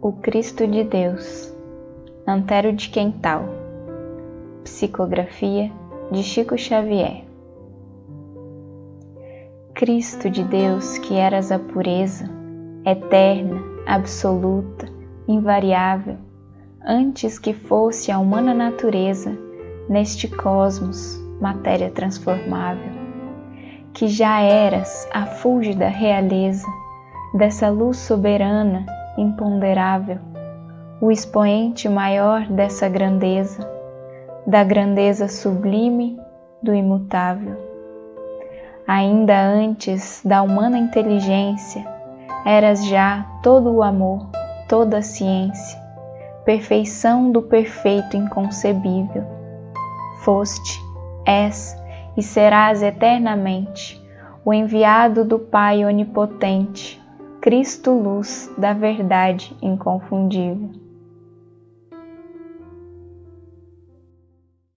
O Cristo de Deus, Antero de Quental, Psicografia de Chico Xavier. Cristo de Deus, que eras a pureza, eterna, absoluta, invariável, antes que fosse a humana natureza neste cosmos, matéria transformável, que já eras a fúlgida realeza dessa luz soberana imponderável, o expoente maior dessa grandeza, da grandeza sublime do imutável. Ainda antes da humana inteligência, eras já todo o amor, toda a ciência, perfeição do perfeito inconcebível. Foste, és e serás eternamente o enviado do Pai onipotente Cristo luz da verdade inconfundível.